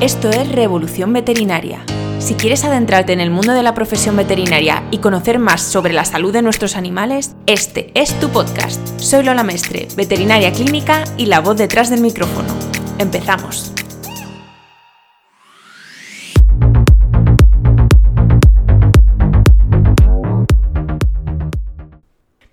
Esto es Revolución Veterinaria. Si quieres adentrarte en el mundo de la profesión veterinaria y conocer más sobre la salud de nuestros animales, este es tu podcast. Soy Lola Mestre, veterinaria clínica y la voz detrás del micrófono. Empezamos.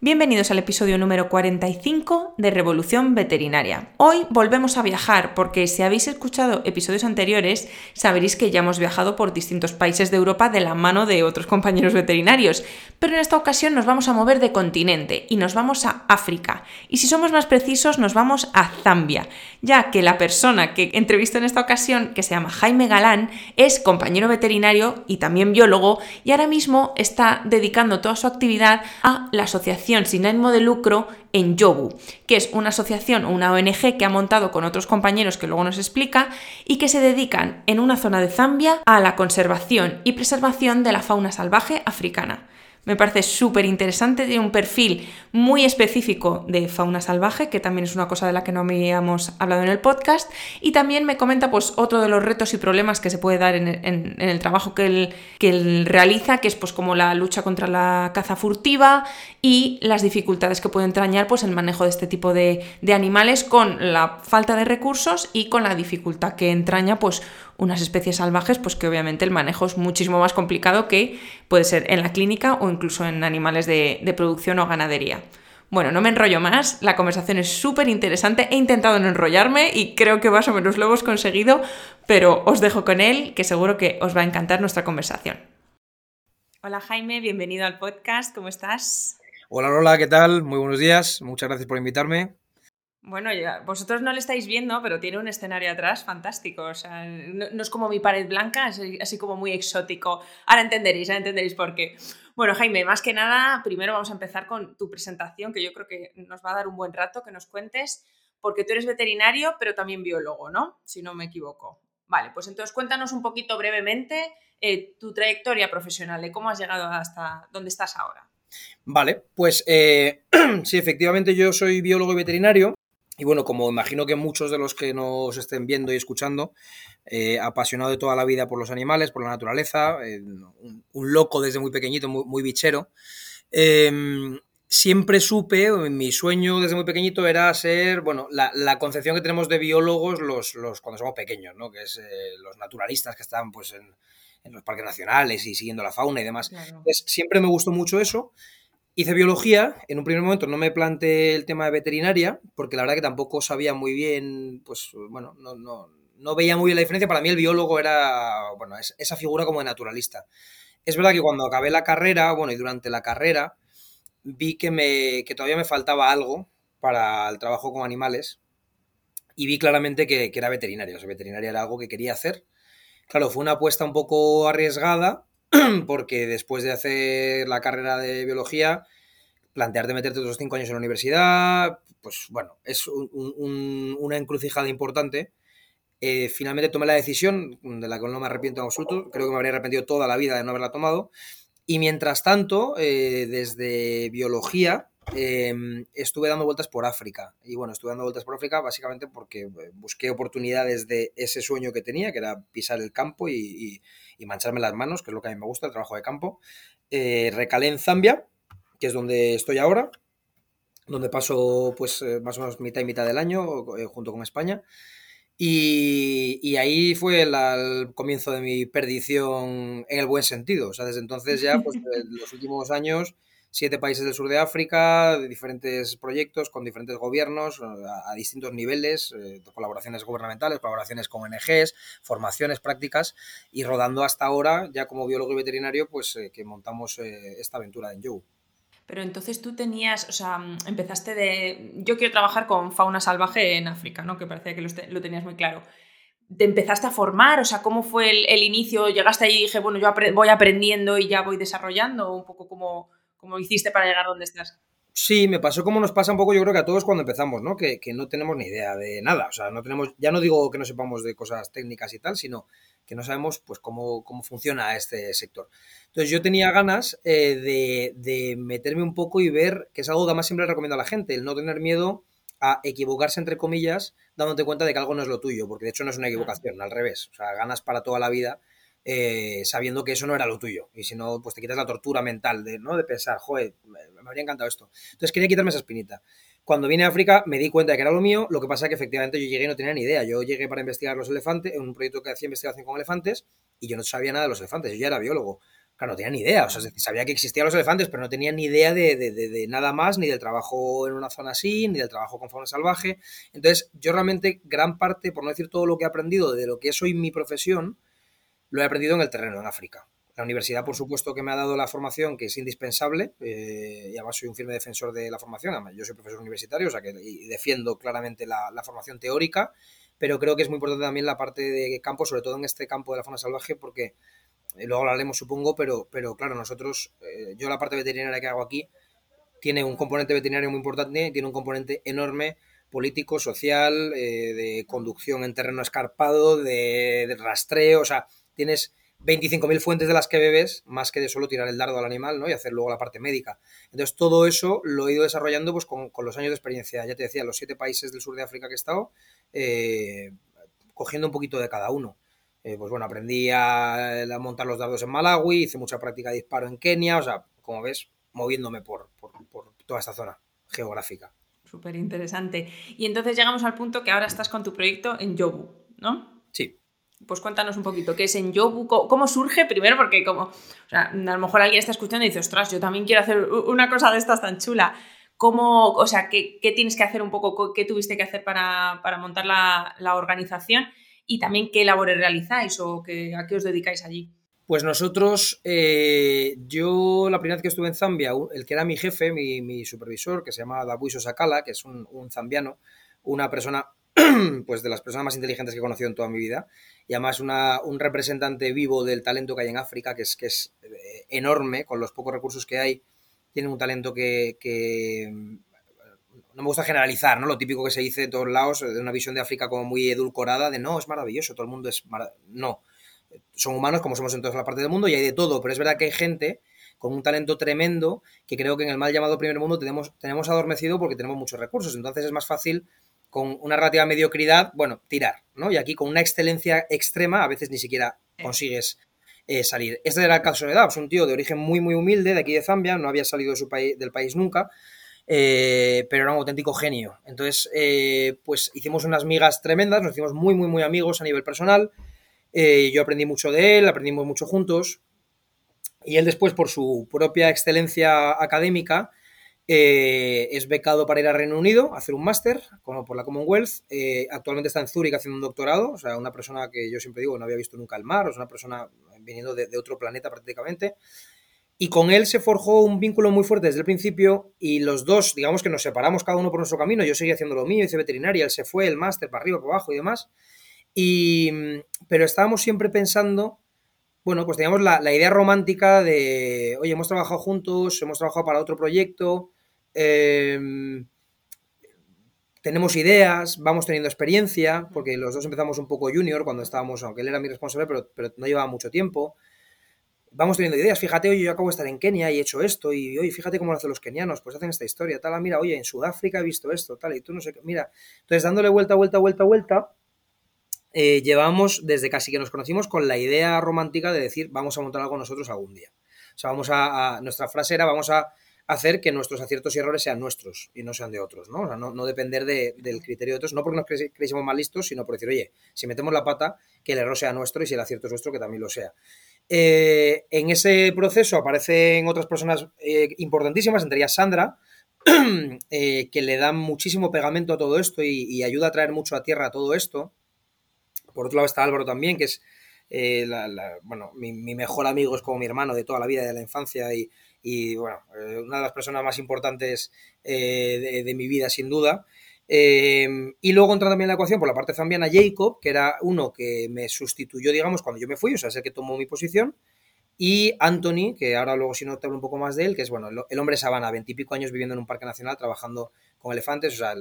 Bienvenidos al episodio número 45 de Revolución Veterinaria. Hoy volvemos a viajar porque si habéis escuchado episodios anteriores sabréis que ya hemos viajado por distintos países de Europa de la mano de otros compañeros veterinarios, pero en esta ocasión nos vamos a mover de continente y nos vamos a África. Y si somos más precisos nos vamos a Zambia, ya que la persona que entrevisto en esta ocasión, que se llama Jaime Galán, es compañero veterinario y también biólogo y ahora mismo está dedicando toda su actividad a la asociación sin ánimo de lucro en Yobu, que es una asociación o una ONG que ha montado con otros compañeros que luego nos explica y que se dedican en una zona de Zambia a la conservación y preservación de la fauna salvaje africana. Me parece súper interesante, tiene un perfil muy específico de fauna salvaje, que también es una cosa de la que no habíamos hablado en el podcast, y también me comenta pues otro de los retos y problemas que se puede dar en, el trabajo que él, que realiza, que es pues como la lucha contra la caza furtiva y las dificultades que puede entrañar pues el manejo de este tipo de, de animales con la falta de recursos y con la dificultad que entraña pues unas especies salvajes, pues que obviamente el manejo es muchísimo más complicado que puede ser en la clínica o incluso en animales de, producción o ganadería. Bueno, no me enrollo más, la conversación es súper interesante, he intentado no enrollarme y creo que más o menos lo hemos conseguido, pero os dejo con él, que seguro que os va a encantar nuestra conversación. Hola Jaime, bienvenido al podcast, ¿cómo estás? Hola Lola, ¿qué tal? Muy buenos días, muchas gracias por invitarme. Bueno, ya, vosotros no le estáis viendo, pero tiene un escenario atrás fantástico. O sea, no, es como mi pared blanca, es así como muy exótico. Ahora entenderéis, ahora entenderéis por qué. Bueno, Jaime, más que nada, primero vamos a empezar con tu presentación, que yo creo que nos va a dar un buen rato que nos cuentes, porque tú eres veterinario, pero también biólogo, ¿no? Si no me equivoco. Vale, pues entonces cuéntanos un poquito brevemente eh, tu trayectoria profesional, de cómo has llegado hasta donde estás ahora. Vale, pues eh, sí, efectivamente yo soy biólogo y veterinario. Y bueno, como imagino que muchos de los que nos estén viendo y escuchando, eh, apasionado de toda la vida por los animales, por la naturaleza, eh, un, loco desde muy pequeñito, muy, bichero, em, siempre supe, mi sueño desde muy pequeñito era ser, bueno, la, concepción que tenemos de biólogos los, los cuando somos pequeños, ¿no? Que es eh, los naturalistas que están pues en, los parques nacionales y siguiendo la fauna y demás. siempre me gustó mucho eso Hice biología, en un primer momento no me planteé el tema de veterinaria, porque la verdad que tampoco sabía muy bien, pues bueno, no, no, no veía muy bien la diferencia. Para mí el biólogo era, bueno, esa figura como de naturalista. Es verdad que cuando acabé la carrera, bueno, y durante la carrera, vi que, me, que todavía me faltaba algo para el trabajo con animales y vi claramente que, que era veterinaria. O sea, veterinaria era algo que quería hacer. Claro, fue una apuesta un poco arriesgada, porque después de hacer la carrera de biología, plantearte meterte otros cinco años en la universidad, pues bueno, es una encrucijada importante. Eh, finalmente tomé la decisión, de la que no me arrepiento en absoluto, creo que me habría arrepentido toda la vida de no haberla tomado. Y mientras tanto, eh, desde biología, em, estuve dando vueltas por África. Y bueno, estuve dando vueltas por África básicamente porque eh, busqué oportunidades de ese sueño que tenía, que era pisar el campo y y mancharme las manos, que es lo que a mí me gusta, el trabajo de campo. Eh, recalé en Zambia, que es donde estoy ahora, donde paso pues eh, más o menos mitad y mitad del año eh, junto con España. Y, ahí fue el, comienzo de mi perdición en el buen sentido. O sea, desde entonces ya, pues los últimos años siete países del sur de África, de diferentes proyectos con diferentes gobiernos a, distintos niveles, eh, colaboraciones gubernamentales, colaboraciones con ONGs, formaciones, prácticas, y rodando hasta ahora, ya como biólogo y veterinario, pues eh, que montamos eh, esta aventura en You. Pero entonces tú tenías, o sea, empezaste de, yo quiero trabajar con fauna salvaje en África, ¿no? Que parecía que lo, tenías muy claro te empezaste a formar? O sea, ¿cómo fue el, el, inicio? ¿Llegaste ahí y dije, bueno, yo voy aprendiendo y ya voy desarrollando? Un poco como, ¿Cómo hiciste para llegar donde estás? Sí, me pasó como nos pasa un poco, yo creo que a todos cuando empezamos, ¿no? Que, no tenemos ni idea de nada. O sea, no tenemos, ya no digo que no sepamos de cosas técnicas y tal, sino que no sabemos pues cómo, cómo funciona este sector. Entonces yo tenía ganas eh, de, de, meterme un poco y ver, que es algo que además siempre recomiendo a la gente, el no tener miedo a equivocarse entre comillas, dándote cuenta de que algo no es lo tuyo, porque de hecho no es una equivocación, al revés. O sea, ganas para toda la vida eh, sabiendo que eso no era lo tuyo. Y si no, pues te quitas la tortura mental de, ¿no? de pensar, joder, me, habría encantado esto. Entonces quería quitarme esa espinita. Cuando vine a África me di cuenta de que era lo mío, lo que pasa es que efectivamente yo llegué y no tenía ni idea. Yo llegué para investigar los elefantes, en un proyecto que hacía investigación con elefantes, y yo no sabía nada de los elefantes, yo ya era biólogo. Claro, no tenía ni idea, o sea, sabía que existían los elefantes, pero no tenía ni idea de, de, nada más, ni del trabajo en una zona así, ni del trabajo con fauna salvaje. Entonces, yo realmente, gran parte, por no decir todo lo que he aprendido de lo que es hoy mi profesión, lo he aprendido en el terreno, en África. La universidad, por supuesto, que me ha dado la formación, que es indispensable, eh, y además soy un firme defensor de la formación, además yo soy profesor universitario, o sea que defiendo claramente la, formación teórica, pero creo que es muy importante también la parte de campo, sobre todo en este campo de la fauna salvaje, porque eh, luego hablaremos, supongo, pero, pero claro, nosotros, eh, yo la parte veterinaria que hago aquí, tiene un componente veterinario muy importante, tiene un componente enorme político, social, de conducción en terreno escarpado, de, de rastreo, o sea, tienes 25.000 fuentes de las que bebes, más que de solo tirar el dardo al animal, ¿no? Y hacer luego la parte médica. Entonces, todo eso lo he ido desarrollando pues, con, los años de experiencia. Ya te decía, los siete países del sur de África que he estado, eh, cogiendo un poquito de cada uno. Eh, pues bueno, aprendí a, montar los dardos en Malawi, hice mucha práctica de disparo en Kenia, o sea, como ves, moviéndome por, por, por toda esta zona geográfica. Súper interesante. Y entonces llegamos al punto que ahora estás con tu proyecto en Yobu, ¿no? Sí. Pues cuéntanos un poquito, ¿qué es en Yobu? ¿Cómo surge? Primero, porque como, a lo mejor alguien está escuchando y dice, ostras, yo también quiero hacer una cosa de estas tan chula. ¿Cómo, o sea, qué, tienes que hacer un poco, qué tuviste que hacer para, montar la, organización y también qué labores realizáis o qué, a qué os dedicáis allí? Pues nosotros, eh, yo la primera vez que estuve en Zambia, el que era mi jefe, mi, supervisor, que se llama Dabuiso Sakala, que es un, un zambiano, una persona pues de las personas más inteligentes que he conocido en toda mi vida y además un representante vivo del talento que hay en África, que es, que es eh, enorme, con los pocos recursos que hay, tiene un talento que, no me gusta generalizar, ¿no? Lo típico que se dice en todos lados, de una visión de África como muy edulcorada, de no, es maravilloso, todo el mundo es no. Son humanos como somos en toda la parte del mundo y hay de todo, pero es verdad que hay gente con un talento tremendo que creo que en el mal llamado primer mundo tenemos, tenemos adormecido porque tenemos muchos recursos. Entonces es más fácil con una relativa mediocridad, bueno, tirar, ¿no? Y aquí con una excelencia extrema a veces ni siquiera consigues eh, salir. Este era el caso de Dabs, un tío de origen muy, muy humilde, de aquí de Zambia, no había salido de su país, del país nunca, eh, pero era un auténtico genio. Entonces, eh, pues hicimos unas migas tremendas, nos hicimos muy, muy, muy amigos a nivel personal. yo aprendí mucho de él, aprendimos mucho juntos. Y él después, por su propia excelencia académica, eh, es becado para ir a Reino Unido a hacer un máster como por la Commonwealth. Eh, actualmente está en Zúrich haciendo un doctorado. O sea, una persona que yo siempre digo no había visto nunca el mar, o sea, una persona viniendo de, otro planeta prácticamente. Y con él se forjó un vínculo muy fuerte desde el principio y los dos, digamos que nos separamos cada uno por nuestro camino. Yo seguí haciendo lo mío, hice veterinaria, él se fue, el máster para arriba, para abajo y demás. Y, pero estábamos siempre pensando bueno, pues teníamos la, idea romántica de, oye, hemos trabajado juntos, hemos trabajado para otro proyecto, em, tenemos ideas, vamos teniendo experiencia, porque los dos empezamos un poco junior cuando estábamos, aunque él era mi responsable, pero, no llevaba mucho tiempo. Vamos teniendo ideas, fíjate, oye, yo acabo de estar en Kenia y he hecho esto, y oye, fíjate cómo lo hacen los kenianos, pues hacen esta historia, tal, ah, mira, oye, en Sudáfrica he visto esto, tal, y tú no sé qué, mira. Entonces, dándole vuelta, vuelta, vuelta, vuelta, eh, llevamos desde casi que nos conocimos con la idea romántica de decir vamos a montar algo nosotros algún día. O sea, vamos a, nuestra frase era vamos a hacer que nuestros aciertos y errores sean nuestros y no sean de otros, ¿no? O sea, no, depender del criterio de otros, no porque nos creísemos más listos, sino por decir, oye, si metemos la pata, que el error sea nuestro y si el acierto es nuestro, que también lo sea. Eh, en ese proceso aparecen otras personas eh, importantísimas, entre ellas Sandra, que le dan muchísimo pegamento a todo esto y, ayuda a traer mucho a tierra todo esto. Por otro lado está Álvaro también, que es eh, bueno, mi, mejor amigo, es como mi hermano de toda la vida, de la infancia y, bueno, eh, una de las personas más importantes eh, de, mi vida, sin duda. y luego entra también en la ecuación por la parte zambiana Jacob, que era uno que me sustituyó, digamos, cuando yo me fui, o sea, es el que tomó mi posición. Y Anthony, que ahora luego si no te hablo un poco más de él, que es bueno, el, hombre sabana, veintipico años viviendo en un parque nacional, trabajando con elefantes, o sea,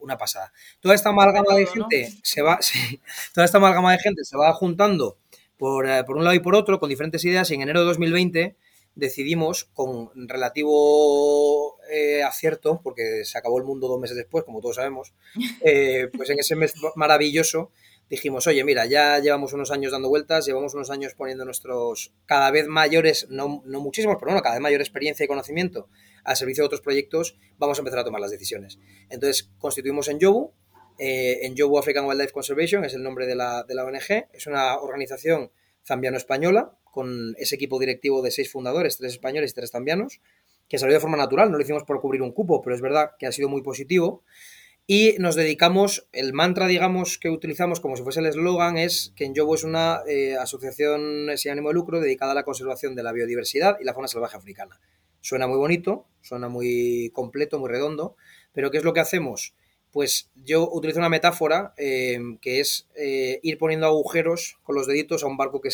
una pasada. Toda esta amalgama de gente se va, toda esta amalgama de gente se va juntando por, eh, por, un lado y por otro con diferentes ideas y en enero de 2020 decidimos con relativo eh, acierto, porque se acabó el mundo dos meses después, como todos sabemos, eh, pues en ese mes maravilloso dijimos, oye, mira, ya llevamos unos años dando vueltas, llevamos unos años poniendo nuestros cada vez mayores, no, no muchísimos, pero bueno, cada vez mayor experiencia y conocimiento al servicio de otros proyectos, vamos a empezar a tomar las decisiones. Entonces, constituimos en Yobu, eh, en Yobu African Wildlife Conservation, es el nombre de la, de la ONG, es una organización zambiano-española, con ese equipo directivo de seis fundadores, tres españoles y tres zambianos, que salió de forma natural, no lo hicimos por cubrir un cupo, pero es verdad que ha sido muy positivo. Y nos dedicamos, el mantra, digamos, que utilizamos como si fuese el eslogan es que en Yobo es una eh, asociación sin ánimo de lucro dedicada a la conservación de la biodiversidad y la fauna salvaje africana. Suena muy bonito, suena muy completo, muy redondo, pero ¿qué es lo que hacemos? Pues yo utilizo una metáfora eh, que es eh, ir poniendo agujeros con los deditos a un barco que,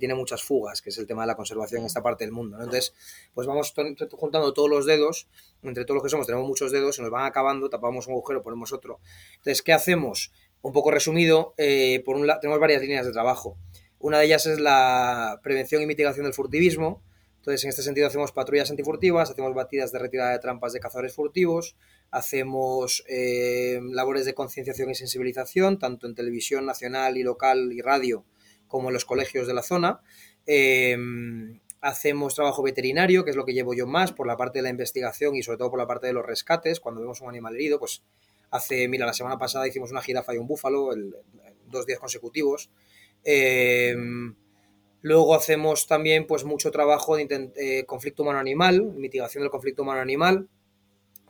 tiene muchas fugas, que es el tema de la conservación en esta parte del mundo. Entonces, pues vamos juntando todos los dedos, entre todos los que somos tenemos muchos dedos, se nos van acabando, tapamos un agujero, ponemos otro. Entonces, ¿qué hacemos? Un poco resumido, eh, por un tenemos varias líneas de trabajo. Una de ellas es la prevención y mitigación del furtivismo. Entonces, en este sentido, hacemos patrullas antifurtivas, hacemos batidas de retirada de trampas de cazadores furtivos, hacemos eh, labores de concienciación y sensibilización, tanto en televisión nacional y local y radio, como en los colegios de la zona. Em, hacemos trabajo veterinario, que es lo que llevo yo más, por la parte de la investigación y sobre todo por la parte de los rescates. Cuando vemos un animal herido, pues hace, mira, la semana pasada hicimos una jirafa y un búfalo, dos días consecutivos. Em, luego hacemos también pues mucho trabajo de eh, conflicto humano-animal, mitigación del conflicto humano-animal,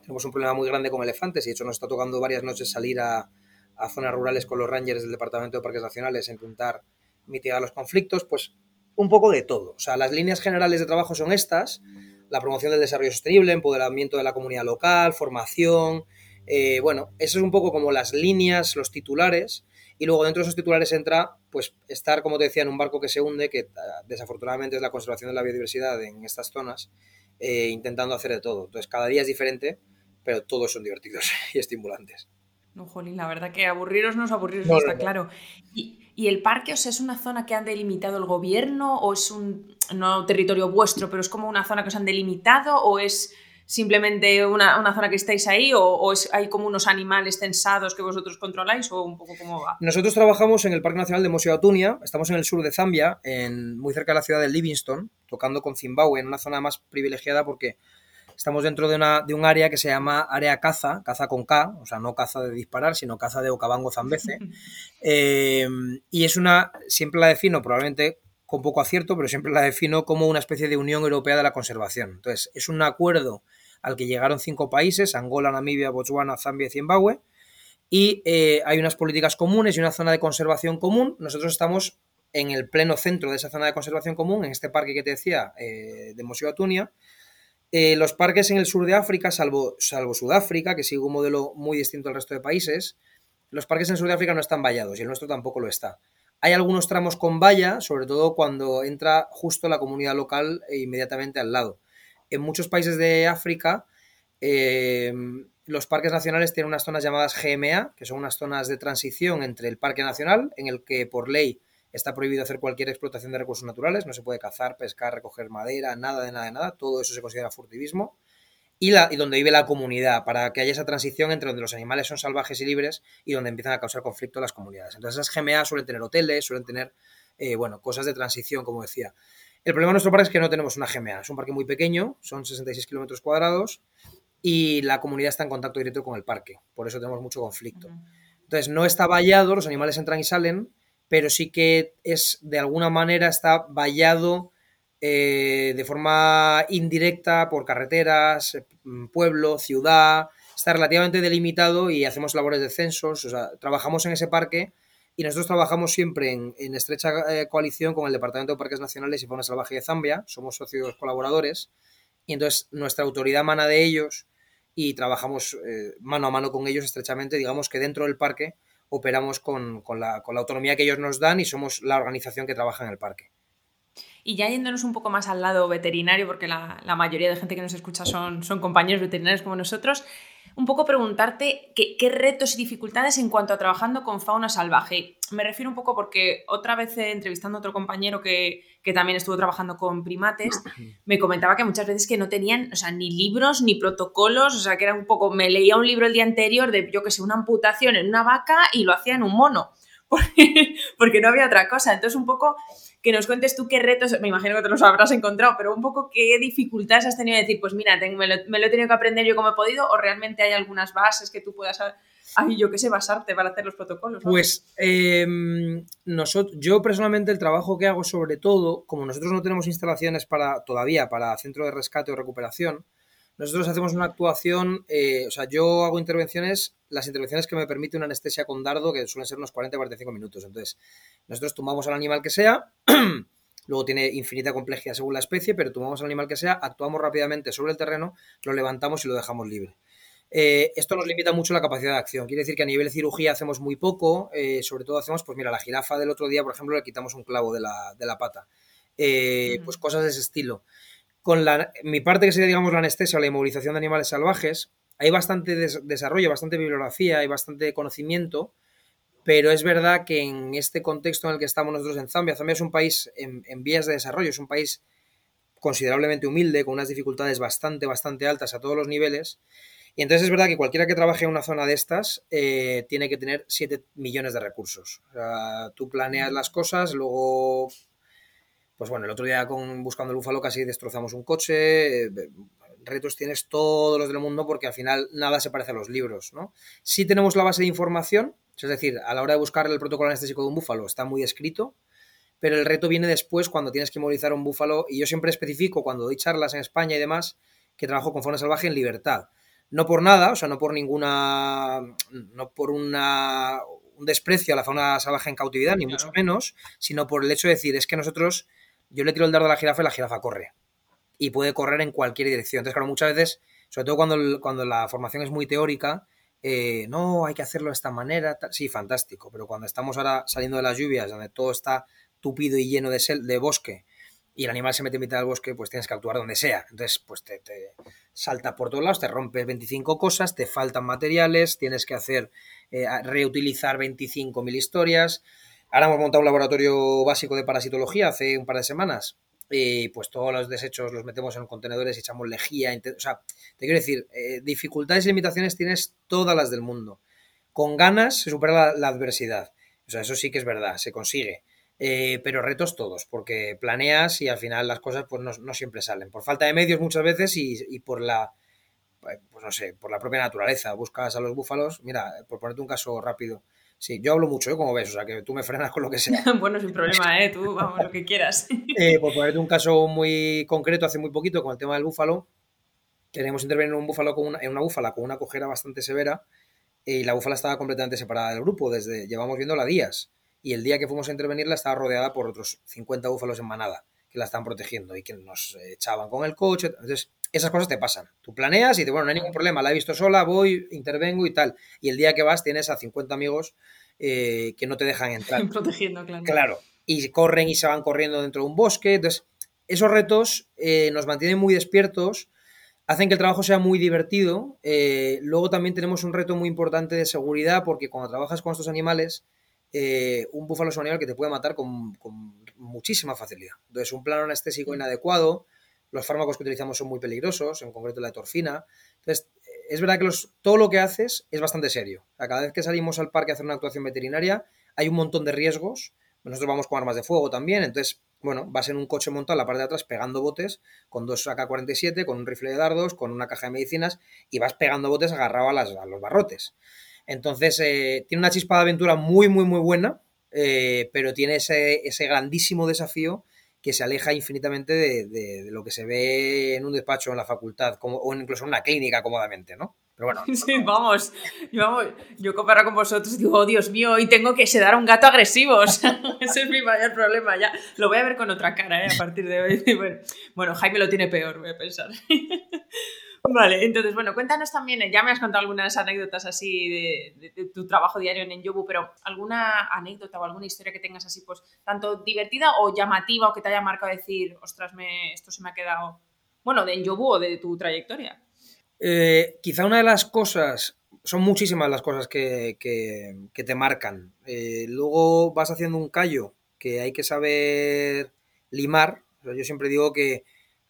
tenemos un problema muy grande con elefantes y de hecho nos está tocando varias noches salir a, zonas rurales con los rangers del Departamento de Parques Nacionales a intentar mitigar los conflictos, pues un poco de todo. O sea, las líneas generales de trabajo son estas, la promoción del desarrollo sostenible, empoderamiento de la comunidad local, formación, eh, bueno, eso es un poco como las líneas, los titulares, y luego dentro de esos titulares entra, pues, estar, como te decía, en un barco que se hunde, que ah, desafortunadamente es la conservación de la biodiversidad en estas zonas, eh, intentando hacer de todo. Entonces, cada día es diferente, pero todos son divertidos y estimulantes. No, Jolín, la verdad que aburriros no es aburriros, está claro. ¿Y, el parque, o sea, es una zona que han delimitado el gobierno o es un no territorio vuestro, pero es como una zona que os han delimitado o es simplemente una, zona que estáis ahí o, hay como unos animales censados que vosotros controláis o un poco cómo va? Nosotros trabajamos en el Parque Nacional de Mosio Atunia, estamos en el sur de Zambia, en, muy cerca de la ciudad de Livingstone, tocando con Zimbabue, en una zona más privilegiada porque Estamos dentro de, una, de un área que se llama área caza, caza con K, o sea, no caza de disparar, sino caza de Okavango Zambeze. Eh, y es una, siempre la defino, probablemente con poco acierto, pero siempre la defino como una especie de Unión Europea de la Conservación. Entonces, es un acuerdo al que llegaron cinco países, Angola, Namibia, Botswana, Zambia y Zimbabue, y eh, hay unas políticas comunes y una zona de conservación común. Nosotros estamos en el pleno centro de esa zona de conservación común, en este parque que te decía, eh, de Mosio Atunia, eh, los parques en el sur de África, salvo, salvo Sudáfrica, que sigue un modelo muy distinto al resto de países, los parques en Sudáfrica no están vallados y el nuestro tampoco lo está. Hay algunos tramos con valla, sobre todo cuando entra justo la comunidad local e inmediatamente al lado. En muchos países de África, eh, los parques nacionales tienen unas zonas llamadas GMA, que son unas zonas de transición entre el parque nacional, en el que por ley Está prohibido hacer cualquier explotación de recursos naturales, no se puede cazar, pescar, recoger madera, nada de nada de nada, todo eso se considera furtivismo. Y, la, y donde vive la comunidad, para que haya esa transición entre donde los animales son salvajes y libres y donde empiezan a causar conflicto las comunidades. Entonces esas GMA suelen tener hoteles, suelen tener, eh, bueno, cosas de transición, como decía. El problema de nuestro parque es que no tenemos una GMA, es un parque muy pequeño, son 66 kilómetros cuadrados y la comunidad está en contacto directo con el parque, por eso tenemos mucho conflicto. Entonces no está vallado, los animales entran y salen, pero sí que es de alguna manera está vallado eh, de forma indirecta por carreteras, mm, pueblo, ciudad, está relativamente delimitado y hacemos labores de censos, o sea, trabajamos en ese parque y nosotros trabajamos siempre en, estrecha eh, coalición con el Departamento de Parques Nacionales y Fauna Salvaje de Zambia, somos socios colaboradores. Y entonces nuestra autoridad mana de ellos y trabajamos eh, mano a mano con ellos estrechamente, digamos que dentro del parque operamos con, la, autonomía que ellos nos dan y somos la organización que trabaja en el parque. Y ya yéndonos un poco más al lado veterinario, porque la, mayoría de gente que nos escucha son, son compañeros veterinarios como nosotros, un poco preguntarte qué, retos y dificultades en cuanto a trabajando con fauna salvaje. Me refiero un poco porque otra vez entrevistando a otro compañero que, también estuvo trabajando con primates, me comentaba que muchas veces que no tenían, o sea, ni libros ni protocolos, o sea, que era un poco, me leía un libro el día anterior de, yo que sé, una amputación en una vaca y lo hacía en un mono, porque no había otra cosa. Entonces, un poco que nos cuentes tú qué retos, me imagino que te los habrás encontrado, pero un poco qué dificultades has tenido de decir, pues mira, me, lo, he tenido que aprender yo como he podido, o realmente hay algunas bases que tú puedas, ay, yo qué sé, basarte para hacer los protocolos. Pues em, nosotros, yo personalmente el trabajo que hago sobre todo, como nosotros no tenemos instalaciones para todavía para centro de rescate o recuperación, nosotros hacemos una actuación, eh, o sea, yo hago intervenciones, las intervenciones que me permite una anestesia con dardo, que suelen ser unos 40-45 minutos. Entonces, nosotros tumbamos al animal que sea, luego tiene infinita complejidad según la especie, pero tomamos al animal que sea, actuamos rápidamente sobre el terreno, lo levantamos y lo dejamos libre. Eh, esto nos limita mucho la capacidad de acción. Quiere decir que a nivel de cirugía hacemos muy poco, eh, sobre todo hacemos, pues mira, la jirafa del otro día, por ejemplo, le quitamos un clavo de la, pata. Pues cosas de ese estilo. Con la, mi parte que sería, digamos, la anestesia o la inmovilización de animales salvajes, hay bastante desarrollo, bastante bibliografía, hay bastante conocimiento, pero es verdad que en este contexto en el que estamos nosotros en Zambia, Zambia es un país en, vías de desarrollo, es un país considerablemente humilde, con unas dificultades bastante, bastante altas a todos los niveles. Y entonces es verdad que cualquiera que trabaje en una zona de estas eh, tiene que tener 7 millones de recursos. O sea, tú planeas las cosas, luego pues bueno, el otro día con Buscando el Búfalo casi destrozamos un coche, eh, retos tienes todos los del mundo porque al final nada se parece a los libros, ¿no? Sí tenemos la base de información, es decir, a la hora de buscar el protocolo anestésico de un búfalo está muy escrito, pero el reto viene después cuando tienes que movilizar un búfalo y yo siempre especifico cuando doy charlas en España y demás que trabajo con fauna salvaje en libertad. No por nada, o sea, no por ninguna, no por una, un desprecio a la fauna salvaje en cautividad, ni mucho menos, sino por el hecho de decir, es que nosotros yo le tiro el dardo a la jirafa y la jirafa corre. Y puede correr en cualquier dirección. Entonces, claro, muchas veces, sobre todo cuando, cuando la formación es muy teórica, eh, no, hay que hacerlo de esta manera. Sí, fantástico. Pero cuando estamos ahora saliendo de las lluvias, donde todo está tupido y lleno de, de bosque, y el animal se mete en mitad del bosque, pues tienes que actuar donde sea. Entonces, pues te, te salta por todos lados, te rompes 25 cosas, te faltan materiales, tienes que hacer, eh, reutilizar 25.000 historias. Ahora hemos montado un laboratorio básico de parasitología hace un par de semanas. Y pues todos los desechos los metemos en contenedores y echamos lejía. O sea, te quiero decir, eh, dificultades y limitaciones tienes todas las del mundo. Con ganas se supera la, adversidad. O sea, eso sí que es verdad, se consigue. Eh, pero retos todos, porque planeas y al final las cosas pues no, siempre salen. Por falta de medios muchas veces y, y, por la, pues no sé, por la propia naturaleza. Buscas a los búfalos, mira, por ponerte un caso rápido, Sí, yo hablo mucho, ¿eh? como ves, o sea, que tú me frenas con lo que sea. bueno, sin problema, ¿eh? Tú, vamos, lo que quieras. eh, por ponerte un caso muy concreto, hace muy poquito, con el tema del búfalo, queríamos intervenir en un búfalo con una, en una búfala con una cojera bastante severa y la búfala estaba completamente separada del grupo, desde llevamos viéndola días. Y el día que fuimos a intervenirla estaba rodeada por otros 50 búfalos en manada que la estaban protegiendo y que nos echaban con el coche. Entonces, esas cosas te pasan. Tú planeas y te, bueno, no hay ningún problema, la he visto sola, voy, intervengo y tal. Y el día que vas tienes a 50 amigos eh, que no te dejan entrar. Protegiendo, claro. Claro. Y corren y se van corriendo dentro de un bosque. Entonces, esos retos eh, nos mantienen muy despiertos, hacen que el trabajo sea muy divertido. Eh, luego también tenemos un reto muy importante de seguridad porque cuando trabajas con estos animales, un búfalo es un animal que te puede matar con, con muchísima facilidad. Entonces, un plano anestésico inadecuado los fármacos que utilizamos son muy peligrosos, en concreto la torfina. Entonces, es verdad que todo lo que haces es bastante serio. cada vez que salimos al parque a hacer una actuación veterinaria, hay un montón de riesgos. Nosotros vamos con armas de fuego también, entonces, bueno, vas en un coche montado en la parte de atrás pegando botes con dos AK-47, con un rifle de dardos, con una caja de medicinas y vas pegando botes agarrado a, las, los barrotes. Entonces, eh, tiene una chispa de aventura muy, muy, muy buena, eh, pero tiene ese grandísimo desafío que se aleja infinitamente de, lo que se ve en un despacho en la facultad o incluso en una clínica cómodamente, ¿no? Pero bueno. Sí, vamos. Yo, yo comparo con vosotros y digo, oh, Dios mío, y tengo que sedar a un gato agresivo. ese es mi mayor problema. Ya lo voy a ver con otra cara ¿eh? a partir de hoy. Bueno, Jaime lo tiene peor, voy a pensar. Vale, entonces, bueno, cuéntanos también, ya me has contado algunas anécdotas así de, tu trabajo diario en Enjobu, pero alguna anécdota o alguna historia que tengas así, pues, tanto divertida o llamativa o que te haya marcado decir, ostras, me, esto se me ha quedado, bueno, de Enjobu o de tu trayectoria. Eh, quizá una de las cosas, son muchísimas las cosas que, te marcan. Eh, luego vas haciendo un callo que hay que saber limar. yo siempre digo que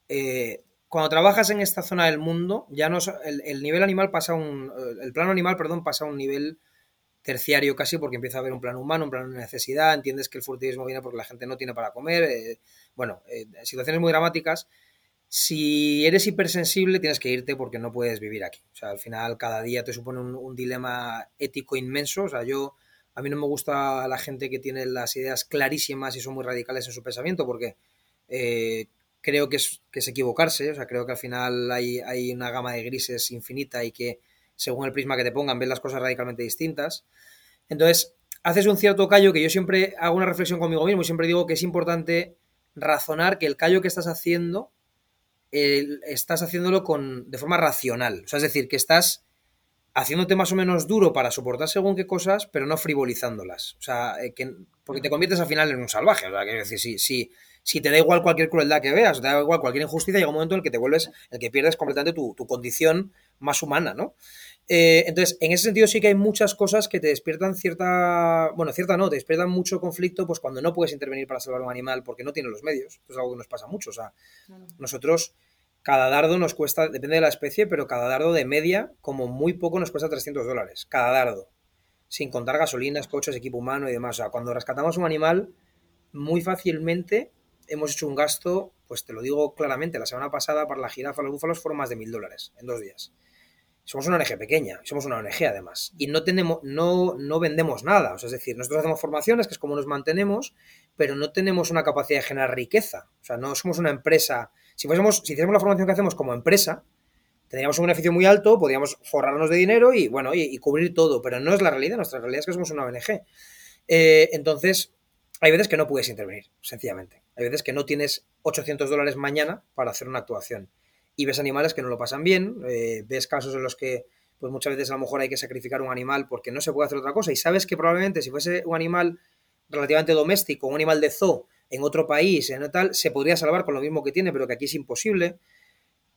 eh, cuando trabajas en esta zona del mundo, ya no el, nivel animal pasa un. El plano animal, perdón, pasa a un nivel terciario casi porque empieza a haber un plano humano, un plano de necesidad, entiendes que el furtivismo viene porque la gente no tiene para comer, bueno, situaciones muy dramáticas si eres hipersensible, tienes que irte porque no puedes vivir aquí. O sea, al final cada día te supone un, dilema ético inmenso. O sea, yo, a mí no me gusta la gente que tiene las ideas clarísimas y son muy radicales en su pensamiento porque eh, creo que es, que es equivocarse. O sea, creo que al final hay, hay una gama de grises infinita y que según el prisma que te pongan ves las cosas radicalmente distintas. Entonces, haces un cierto callo que yo siempre hago una reflexión conmigo mismo y siempre digo que es importante razonar que el callo que estás haciendo estás haciéndolo con, de forma racional. O sea, es decir, que estás haciéndote más o menos duro para soportar según qué cosas, pero no frivolizándolas. O sea, eh, que, porque te conviertes al final en un salvaje. O sea, quiero decir, si, si, si te da igual cualquier crueldad que veas, te da igual cualquier injusticia, llega un momento en el que te vuelves, el que pierdes completamente tu, tu condición más humana, ¿no? Eh, entonces, en ese sentido sí que hay muchas cosas que te despiertan cierta, bueno, cierta no, te despiertan mucho conflicto, pues cuando no puedes intervenir para salvar un animal porque no tiene los medios. Esto es algo que nos pasa mucho. O sea, nosotros, cada dardo nos cuesta, depende de la especie, pero cada dardo de media, como muy poco, nos cuesta 300 dólares. Cada dardo. Sin contar gasolinas, coches, equipo humano y demás. O sea, cuando rescatamos un animal, muy fácilmente hemos hecho un gasto, pues te lo digo claramente, la semana pasada para la jirafa, los búfalos fueron más de mil dólares en dos días somos una ONG pequeña, somos una ONG además, y no tenemos, no, no vendemos nada. O sea, es decir, nosotros hacemos formaciones, que es como nos mantenemos, pero no tenemos una capacidad de generar riqueza. O sea, no somos una empresa. Si fuésemos, si hiciéramos la formación que hacemos como empresa, tendríamos un beneficio muy alto, podríamos forrarnos de dinero y bueno, y, cubrir todo, pero no es la realidad, nuestra realidad es que somos una ONG. Eh, entonces, hay veces que no puedes intervenir, sencillamente. Hay veces que no tienes 800 dólares mañana para hacer una actuación. Y ves animales que no lo pasan bien, eh, ves casos en los que pues muchas veces a lo mejor hay que sacrificar un animal porque no se puede hacer otra cosa. Y sabes que probablemente si fuese un animal relativamente doméstico, un animal de zoo en otro país, en tal, se podría salvar con lo mismo que tiene, pero que aquí es imposible.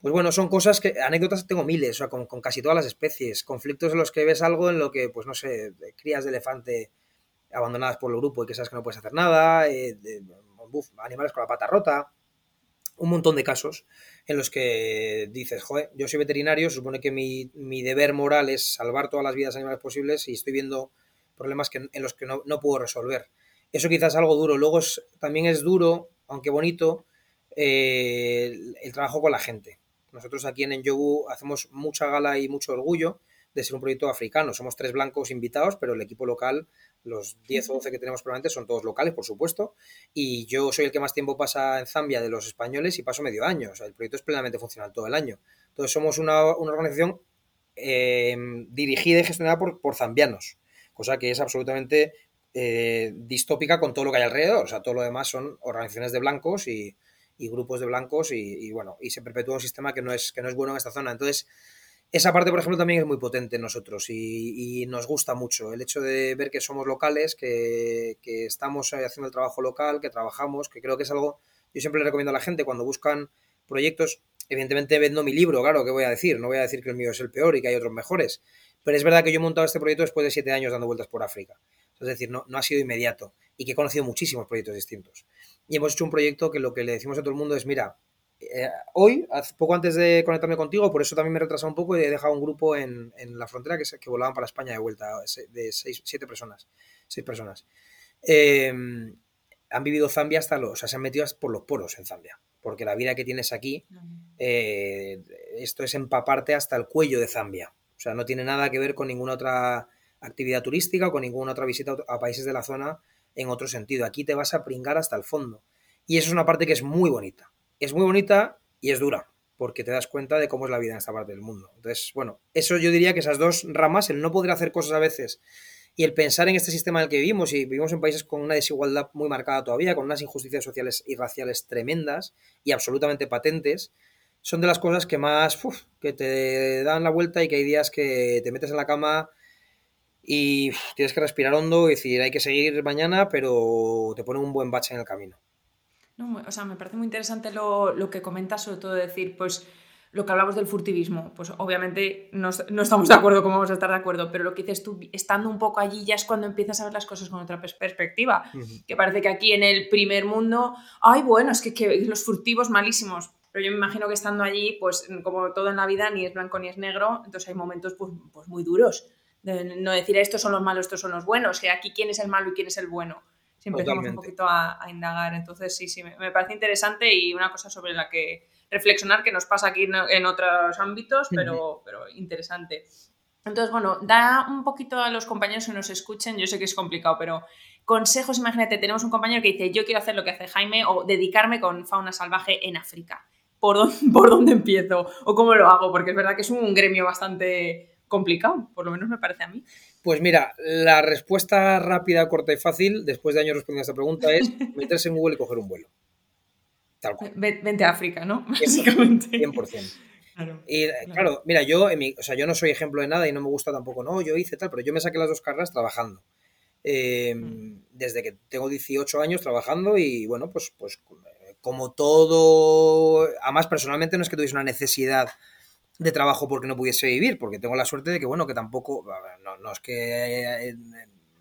Pues bueno, son cosas que, anécdotas tengo miles, o sea, con, casi todas las especies, conflictos en los que ves algo en lo que, pues no sé, crías de elefante abandonadas por el grupo y que sabes que no puedes hacer nada, eh, animales con la pata rota, un montón de casos en los que dices, joder, yo soy veterinario, supone que mi, deber moral es salvar todas las vidas animales posibles y estoy viendo problemas que, en los que no, puedo resolver. Eso quizás es algo duro. Luego también es duro, aunque bonito, eh, el, trabajo con la gente. Nosotros aquí en Enjogu hacemos mucha gala y mucho orgullo de ser un proyecto africano. Somos tres blancos invitados, pero el equipo local los 10 o 12 que tenemos probablemente son todos locales, por supuesto. Y yo soy el que más tiempo pasa en Zambia de los españoles y paso medio año. O sea, el proyecto es plenamente funcional todo el año. Entonces somos una, organización eh, dirigida y gestionada por, por, zambianos, cosa que es absolutamente eh, distópica con todo lo que hay alrededor. O sea, todo lo demás son organizaciones de blancos y, grupos de blancos y, y, bueno, y se perpetúa un sistema que no es, que no es bueno en esta zona. Entonces, esa parte, por ejemplo, también es muy potente en nosotros y, nos gusta mucho el hecho de ver que somos locales, que, estamos haciendo el trabajo local, que trabajamos, que creo que es algo, yo siempre le recomiendo a la gente cuando buscan proyectos, evidentemente vendo mi libro, claro, ¿qué voy a decir? No voy a decir que el mío es el peor y que hay otros mejores, pero es verdad que yo he montado este proyecto después de siete años dando vueltas por África, es decir, no, no ha sido inmediato y que he conocido muchísimos proyectos distintos. Y hemos hecho un proyecto que lo que le decimos a todo el mundo es, mira, eh, hoy, poco antes de conectarme contigo, por eso también me he retrasado un poco y he dejado un grupo en, la frontera que, que, volaban para España de vuelta, de seis, siete personas. Seis personas. Em, han vivido Zambia hasta los. O sea, se han metido por los poros en Zambia. Porque la vida que tienes aquí, eh, esto es empaparte hasta el cuello de Zambia. O sea, no tiene nada que ver con ninguna otra actividad turística o con ninguna otra visita a países de la zona en otro sentido. Aquí te vas a pringar hasta el fondo. Y eso es una parte que es muy bonita es muy bonita y es dura, porque te das cuenta de cómo es la vida en esta parte del mundo. Entonces, bueno, eso yo diría que esas dos ramas, el no poder hacer cosas a veces y el pensar en este sistema en el que vivimos, y vivimos en países con una desigualdad muy marcada todavía, con unas injusticias sociales y raciales tremendas y absolutamente patentes, son de las cosas que más, que te dan la vuelta y que hay días que te metes en la cama y tienes que respirar hondo y decir, hay que seguir mañana, pero te pone un buen bache en el camino. No, o sea, me parece muy interesante lo, que comentas, sobre todo decir, pues lo que hablamos del furtivismo, pues obviamente no, estamos de acuerdo cómo vamos a estar de acuerdo, pero lo que dices tú, estando un poco allí ya es cuando empiezas a ver las cosas con otra perspectiva, que parece que aquí en el primer mundo, ay, bueno, es que, que, los furtivos malísimos, pero yo me imagino que estando allí, pues como todo en la vida, ni es blanco ni es negro, entonces hay momentos pues, pues muy duros, de no decir estos son los malos, estos son los buenos, que aquí quién es el malo y quién es el bueno. Si empezamos un poquito a, indagar, entonces sí, sí, me parece interesante y una cosa sobre la que reflexionar que nos pasa aquí en, otros ámbitos, pero, pero interesante. Entonces, bueno, da un poquito a los compañeros que nos escuchen, yo sé que es complicado, pero consejos, imagínate, tenemos un compañero que dice, yo quiero hacer lo que hace Jaime o dedicarme con fauna salvaje en África. ¿Por dónde, ¿Por dónde empiezo? ¿O cómo lo hago? Porque es verdad que es un gremio bastante complicado, por lo menos me parece a mí. Pues mira, la respuesta rápida, corta y fácil, después de años respondiendo a esta pregunta, es meterse en Google y coger un vuelo. Vente a África, ¿no? Básicamente. 100%. Claro, y claro, mira, yo, o sea, yo no soy ejemplo de nada y no me gusta tampoco, no, yo hice tal, pero yo me saqué las dos carreras trabajando. Em, mm. Desde que tengo 18 años trabajando y bueno, pues, pues como todo, además personalmente no es que tuviese una necesidad de trabajo porque no pudiese vivir, porque tengo la suerte de que, bueno, que tampoco, no, no es que eh,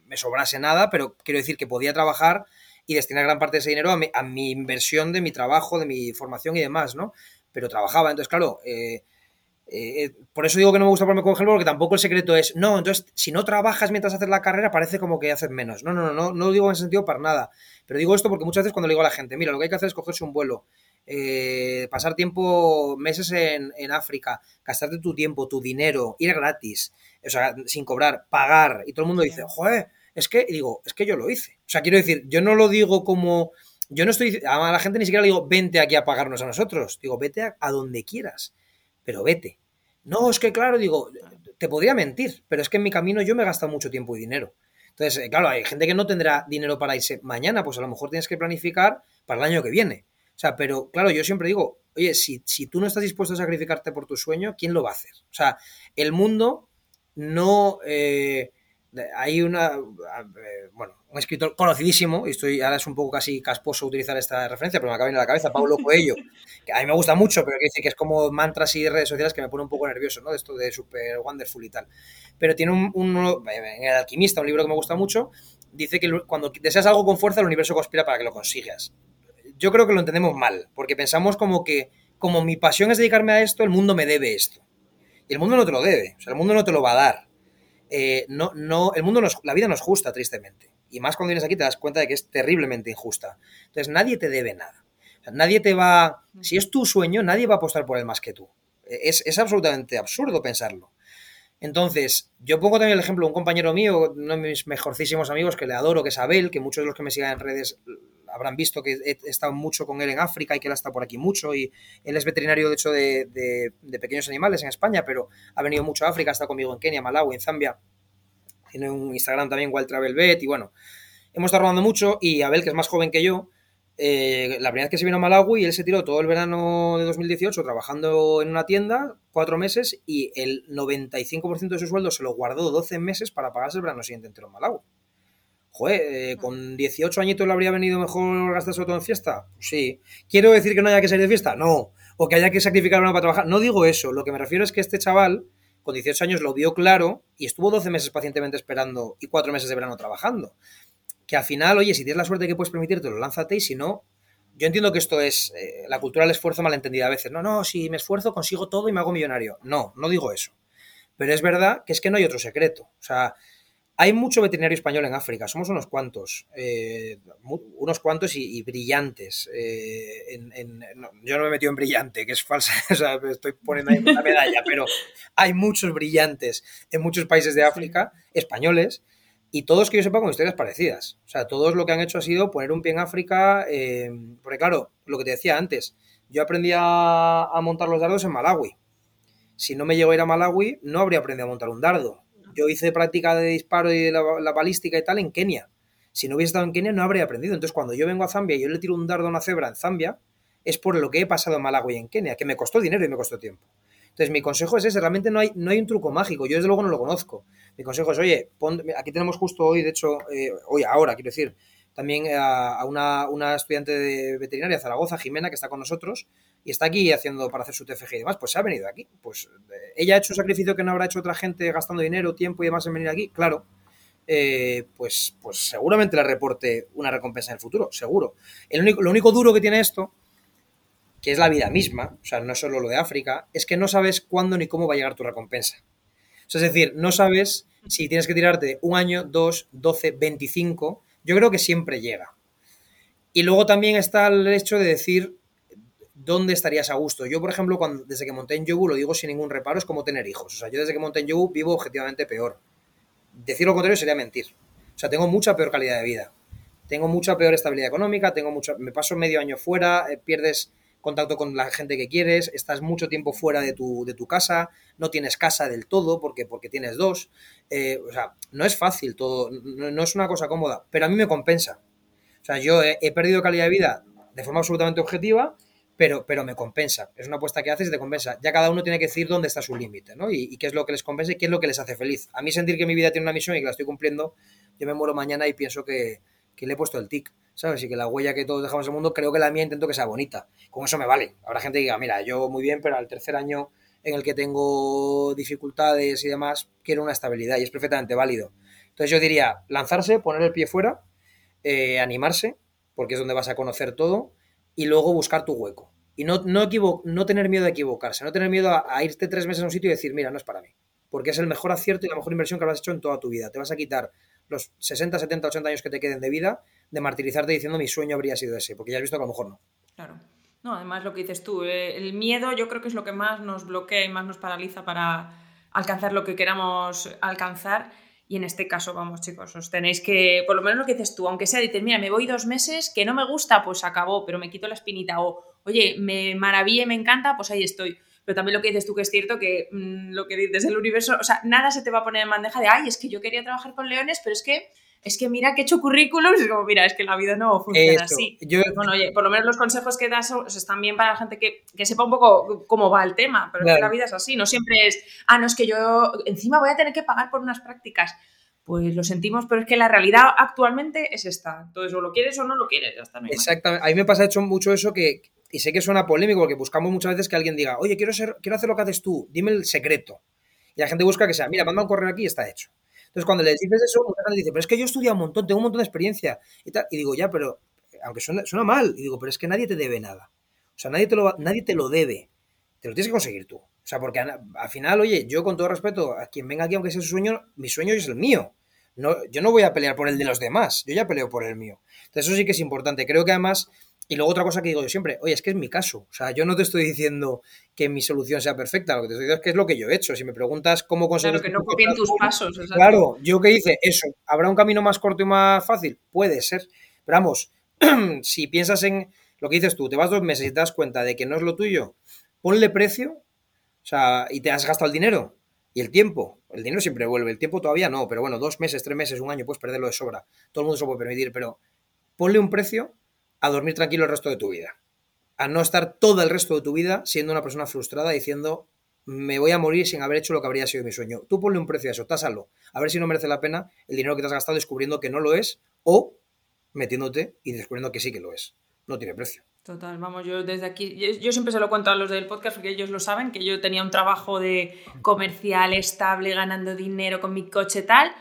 me sobrase nada, pero quiero decir que podía trabajar y destinar gran parte de ese dinero a mi, inversión de mi trabajo, de mi formación y demás, ¿no? Pero trabajaba, entonces, claro, eh, eh, por eso digo que no me gusta ponerme con ejemplo, porque tampoco el secreto es, no, entonces, si no trabajas mientras haces la carrera, parece como que haces menos. No, no, no, no, no lo digo en ese sentido para nada. Pero digo esto porque muchas veces cuando le digo a la gente, mira, lo que hay que hacer es cogerse un vuelo, eh, pasar tiempo, meses en, en, África, gastarte tu tiempo, tu dinero, ir gratis, o sea, sin cobrar, pagar, y todo el mundo dice, joder, es que, digo, es que yo lo hice. O sea, quiero decir, yo no lo digo como. Yo no estoy. A la gente ni siquiera le digo, vente aquí a pagarnos a nosotros. Digo, vete a, donde quieras. Pero vete. No, es que claro, digo, te podría mentir, pero es que en mi camino yo me he gastado mucho tiempo y dinero. Entonces, eh, claro, hay gente que no tendrá dinero para irse mañana, pues a lo mejor tienes que planificar para el año que viene. O sea, pero claro, yo siempre digo, oye, si, si tú no estás dispuesto a sacrificarte por tu sueño, ¿quién lo va a hacer? O sea, el mundo no. Eh, hay una, eh, bueno, un escritor conocidísimo, y estoy, ahora es un poco casi casposo utilizar esta referencia, pero me acaba de la cabeza, Pablo Coelho, que a mí me gusta mucho, pero que dice que es como mantras y redes sociales que me pone un poco nervioso, ¿no? De esto de super wonderful y tal. Pero tiene un, un en El Alquimista, un libro que me gusta mucho, dice que cuando deseas algo con fuerza, el universo conspira para que lo consigas. Yo creo que lo entendemos mal, porque pensamos como que, como mi pasión es dedicarme a esto, el mundo me debe esto. Y el mundo no te lo debe, o sea, el mundo no te lo va a dar eh, no, no, el mundo, no la vida no es justa, tristemente. Y más cuando vienes aquí te das cuenta de que es terriblemente injusta. Entonces nadie te debe nada. nadie te va, si es tu sueño, nadie va a apostar por él más que tú. Es, es absolutamente absurdo pensarlo. Entonces, yo pongo también el ejemplo de un compañero mío, uno de mis mejorcísimos amigos que le adoro, que es Abel, que muchos de los que me sigan en redes habrán visto que he estado mucho con él en África y que él ha estado por aquí mucho. Y él es veterinario, de hecho, de, pequeños animales en España, pero ha venido mucho a África, ha estado conmigo en Kenia, Malawi, en Zambia. Tiene un Instagram también, Wild Travel Vet, y bueno, hemos estado rodando mucho. Y Abel, que es más joven que yo, eh, la primera vez que se vino a Malawi, él se tiró todo el verano de 2018 trabajando en una tienda, cuatro meses, y el 95% de su sueldo se lo guardó 12 meses para pagarse el verano siguiente entero en Malawi joder, eh, con 18 añitos le habría venido mejor gastarse todo en fiesta. Sí. ¿Quiero decir que no haya que salir de fiesta? No. O que haya que sacrificar una para trabajar. No digo eso. Lo que me refiero es que este chaval, con 18 años, lo vio claro y estuvo 12 meses pacientemente esperando y 4 meses de verano trabajando. Que al final, oye, si tienes la suerte que puedes permitírtelo, lánzate y si no, yo entiendo que esto es eh, la cultura del esfuerzo malentendida a veces. No, no, si me esfuerzo consigo todo y me hago millonario. No, no digo eso. Pero es verdad que es que no hay otro secreto. O sea, hay mucho veterinario español en África, somos unos cuantos, eh, unos cuantos y, brillantes. Eh, yo no me he metido en brillante, que es falsa, o sea, estoy poniendo ahí una medalla, pero hay muchos brillantes en muchos países de África, españoles, y todos que yo sepa con historias parecidas. O sea, todos lo que han hecho ha sido poner un pie en África, eh, porque claro, lo que te decía antes, yo aprendí a, a montar los dardos en Malawi. Si no me llego a ir a Malawi, no habría aprendido a montar un dardo yo hice práctica de disparo y la, la, balística y tal en Kenia. Si no hubiese estado en Kenia no habría aprendido. Entonces cuando yo vengo a Zambia y yo le tiro un dardo a una cebra en Zambia, es por lo que he pasado en Malawi y en Kenia, que me costó dinero y me costó tiempo. Entonces mi consejo es ese, realmente no hay, no hay un truco mágico, yo desde luego no lo conozco. Mi consejo es, oye, aquí tenemos justo hoy, de hecho, eh, hoy, ahora, quiero decir, también a, una, una, estudiante de veterinaria de Zaragoza, Jimena, que está con nosotros y está aquí haciendo para hacer su TFG y demás, pues se ha venido aquí. Pues eh, ella ha hecho un sacrificio que no habrá hecho otra gente gastando dinero, tiempo y demás en venir aquí, claro. Eh, pues, pues seguramente le reporte una recompensa en el futuro, seguro. El único, lo único duro que tiene esto, que es la vida misma, o sea, no solo lo de África, es que no sabes cuándo ni cómo va a llegar tu recompensa. O sea, es decir, no sabes si tienes que tirarte un año, dos, doce, veinticinco, yo creo que siempre llega. Y luego también está el hecho de decir dónde estarías a gusto. Yo, por ejemplo, cuando, desde que monté en Yobu, lo digo sin ningún reparo, es como tener hijos. O sea, yo desde que monté en Yobu vivo objetivamente peor. Decir lo contrario sería mentir. O sea, tengo mucha peor calidad de vida. Tengo mucha peor estabilidad económica, tengo mucho, me paso medio año fuera, eh, pierdes contacto con la gente que quieres, estás mucho tiempo fuera de tu, de tu casa, no tienes casa del todo porque, porque tienes dos. Eh, o sea, no es fácil todo, no, es una cosa cómoda, pero a mí me compensa. O sea, yo he, perdido calidad de vida de forma absolutamente objetiva, pero, pero me compensa. Es una apuesta que haces y te compensa. Ya cada uno tiene que decir dónde está su límite, ¿no? Y, qué es lo que les compensa y qué es lo que les hace feliz. A mí sentir que mi vida tiene una misión y que la estoy cumpliendo, yo me muero mañana y pienso que, que le he puesto el tic. ¿sabes? Y que la huella que todos dejamos en el mundo, creo que la mía intento que sea bonita. Con eso me vale. Habrá gente que diga, mira, yo muy bien, pero al tercer año en el que tengo dificultades y demás, quiero una estabilidad y es perfectamente válido. Entonces yo diría, lanzarse, poner el pie fuera, eh, animarse, porque es donde vas a conocer todo, y luego buscar tu hueco. Y no, no, no tener miedo a equivocarse, no tener miedo a, irte tres meses a un sitio y decir, mira, no es para mí. Porque es el mejor acierto y la mejor inversión que habrás hecho en toda tu vida. Te vas a quitar los 60, 70, 80 años que te queden de vida de martirizarte diciendo mi sueño habría sido ese, porque ya has visto que a lo mejor no. Claro. No, además lo que dices tú, eh, el miedo yo creo que es lo que más nos bloquea y más nos paraliza para alcanzar lo que queramos alcanzar. Y en este caso, vamos chicos, os tenéis que, por lo menos lo que dices tú, aunque sea, dices, mira, me voy dos meses, que no me gusta, pues acabó, pero me quito la espinita. O, oye, me maravilla y me encanta, pues ahí estoy. Pero también lo que dices tú que es cierto que mm, lo que dices el universo, o sea, nada se te va a poner en bandeja de, ay, es que yo quería trabajar con leones, pero es que es que mira que he hecho currículums, es como, mira, es que la vida no funciona así. Bueno, oye, por lo menos los consejos que das están bien para la gente que, sepa un poco cómo va el tema, pero es que la vida es así, no siempre es, ah, no, es que yo encima voy a tener que pagar por unas prácticas. Pues lo sentimos, pero es que la realidad actualmente es esta. Entonces, o lo quieres o no lo quieres, ya está. Exactamente. A mí me pasa hecho mucho eso que, y sé que suena polémico porque buscamos muchas veces que alguien diga, oye, quiero, ser, quiero hacer lo que haces tú, dime el secreto. Y la gente busca que sea, mira, manda un correo aquí y está hecho. Entonces, cuando le dices eso, mucha gente dice, pero es que yo he estudiado un montón, tengo un montón de experiencia. Y, digo, ya, pero, aunque suena, mal, y digo, pero es que nadie te debe nada. O sea, nadie te, lo, nadie te lo debe. Te lo tienes que conseguir tú. O sea, porque al final, oye, yo con todo respeto, a quien venga aquí, aunque sea su sueño, mi sueño es el mío. No, yo no voy a pelear por el de los demás, yo ya peleo por el mío. Entonces, eso sí que es importante. Creo que además y luego otra cosa que digo yo siempre, oye, es que es mi caso. O sea, yo no te estoy diciendo que mi solución sea perfecta, lo que te estoy diciendo es que es lo que yo he hecho. Si me preguntas cómo conseguir... Claro, que no copien tus pasos. Claro, yo que hice eso. ¿Habrá un camino más corto y más fácil? Puede ser. Pero vamos, si piensas en lo que dices tú, te vas dos meses y te das cuenta de que no es lo tuyo, ponle precio, o sea, y te has gastado el dinero y el tiempo. El dinero siempre vuelve, el tiempo todavía no, pero bueno, dos meses, tres meses, un año, puedes perderlo de sobra. Todo el mundo se lo puede permitir, pero ponle un precio a dormir tranquilo el resto de tu vida. A no estar todo el resto de tu vida siendo una persona frustrada diciendo me voy a morir sin haber hecho lo que habría sido mi sueño. Tú ponle un precio a eso, tásalo. A ver si no merece la pena el dinero que te has gastado descubriendo que no lo es o metiéndote y descubriendo que sí que lo es. No tiene precio. Total, vamos, yo desde aquí, yo, siempre se lo cuento a los del podcast porque ellos lo saben, que yo tenía un trabajo de comercial estable, ganando dinero con mi coche tal,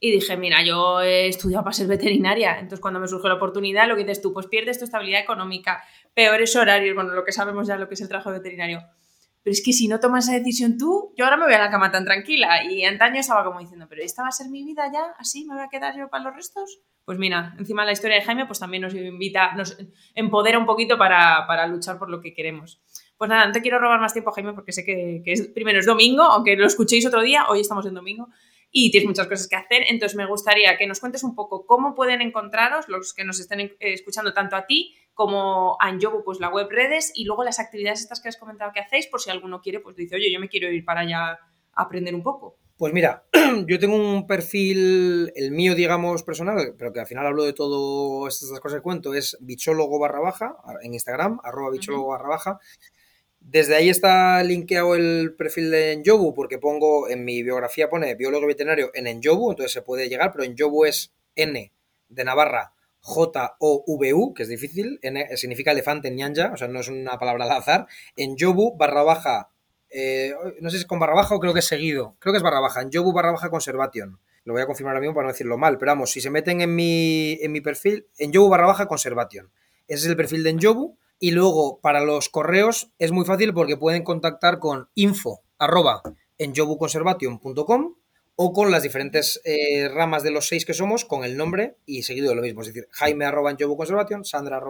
y dije, mira, yo he estudiado para ser veterinaria, entonces cuando me surgió la oportunidad, lo que dices tú, pues pierdes tu estabilidad económica, peores horarios, bueno, lo que sabemos ya lo que es el trabajo veterinario. Pero es que si no tomas esa decisión tú, yo ahora me voy a la cama tan tranquila. Y antaño estaba como diciendo, pero ¿esta va a ser mi vida ya? ¿Así me voy a quedar yo para los restos? Pues mira, encima la historia de Jaime, pues también nos invita, nos empodera un poquito para, para luchar por lo que queremos. Pues nada, no te quiero robar más tiempo, Jaime, porque sé que, que es, primero es domingo, aunque lo escuchéis otro día, hoy estamos en domingo y tienes muchas cosas que hacer. Entonces me gustaría que nos cuentes un poco cómo pueden encontraros los que nos estén eh, escuchando tanto a ti como a Anjobu, pues la web redes y luego las actividades estas que has comentado que hacéis por si alguno quiere, pues dice, oye, yo me quiero ir para allá a aprender un poco. Pues mira, yo tengo un perfil, el mío, digamos, personal, pero que al final hablo de todas estas cosas que cuento, es bichólogo barra baja en Instagram, arroba bichólogo barra baja. Desde ahí está linkeado el perfil de Enjobu, porque pongo en mi biografía pone biólogo veterinario en Enjobu, entonces se puede llegar, pero Enjobu es N de Navarra, J-O-V-U, que es difícil, significa elefante en ñanja, o sea, no es una palabra al azar, en Yobu barra baja, eh, no sé si es con barra baja o creo que es seguido, creo que es barra baja, en Yobu barra baja conservation. Lo voy a confirmar ahora mismo para no decirlo mal, pero vamos, si se meten en mi, en mi perfil, en Yobu barra baja conservation. Ese es el perfil de Enjobu. Y luego, para los correos, es muy fácil porque pueden contactar con info arroba o con las diferentes eh, ramas de los seis que somos con el nombre y seguido de lo mismo. Es decir, Jaime arroba en Conservation, Sandra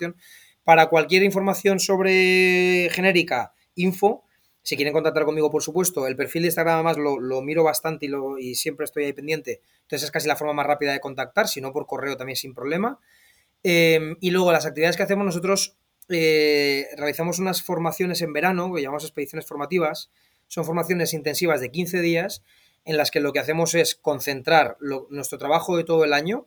en. Para cualquier información sobre genérica, info. Si quieren contactar conmigo, por supuesto, el perfil de Instagram además lo, lo miro bastante y, lo, siempre estoy ahí pendiente. Entonces es casi la forma más rápida de contactar, si no por correo también sin problema. Em, y luego las actividades que hacemos nosotros, eh, realizamos unas formaciones en verano, que llamamos expediciones formativas. Son formaciones intensivas de 15 días en las que lo que hacemos es concentrar nuestro trabajo de todo el año.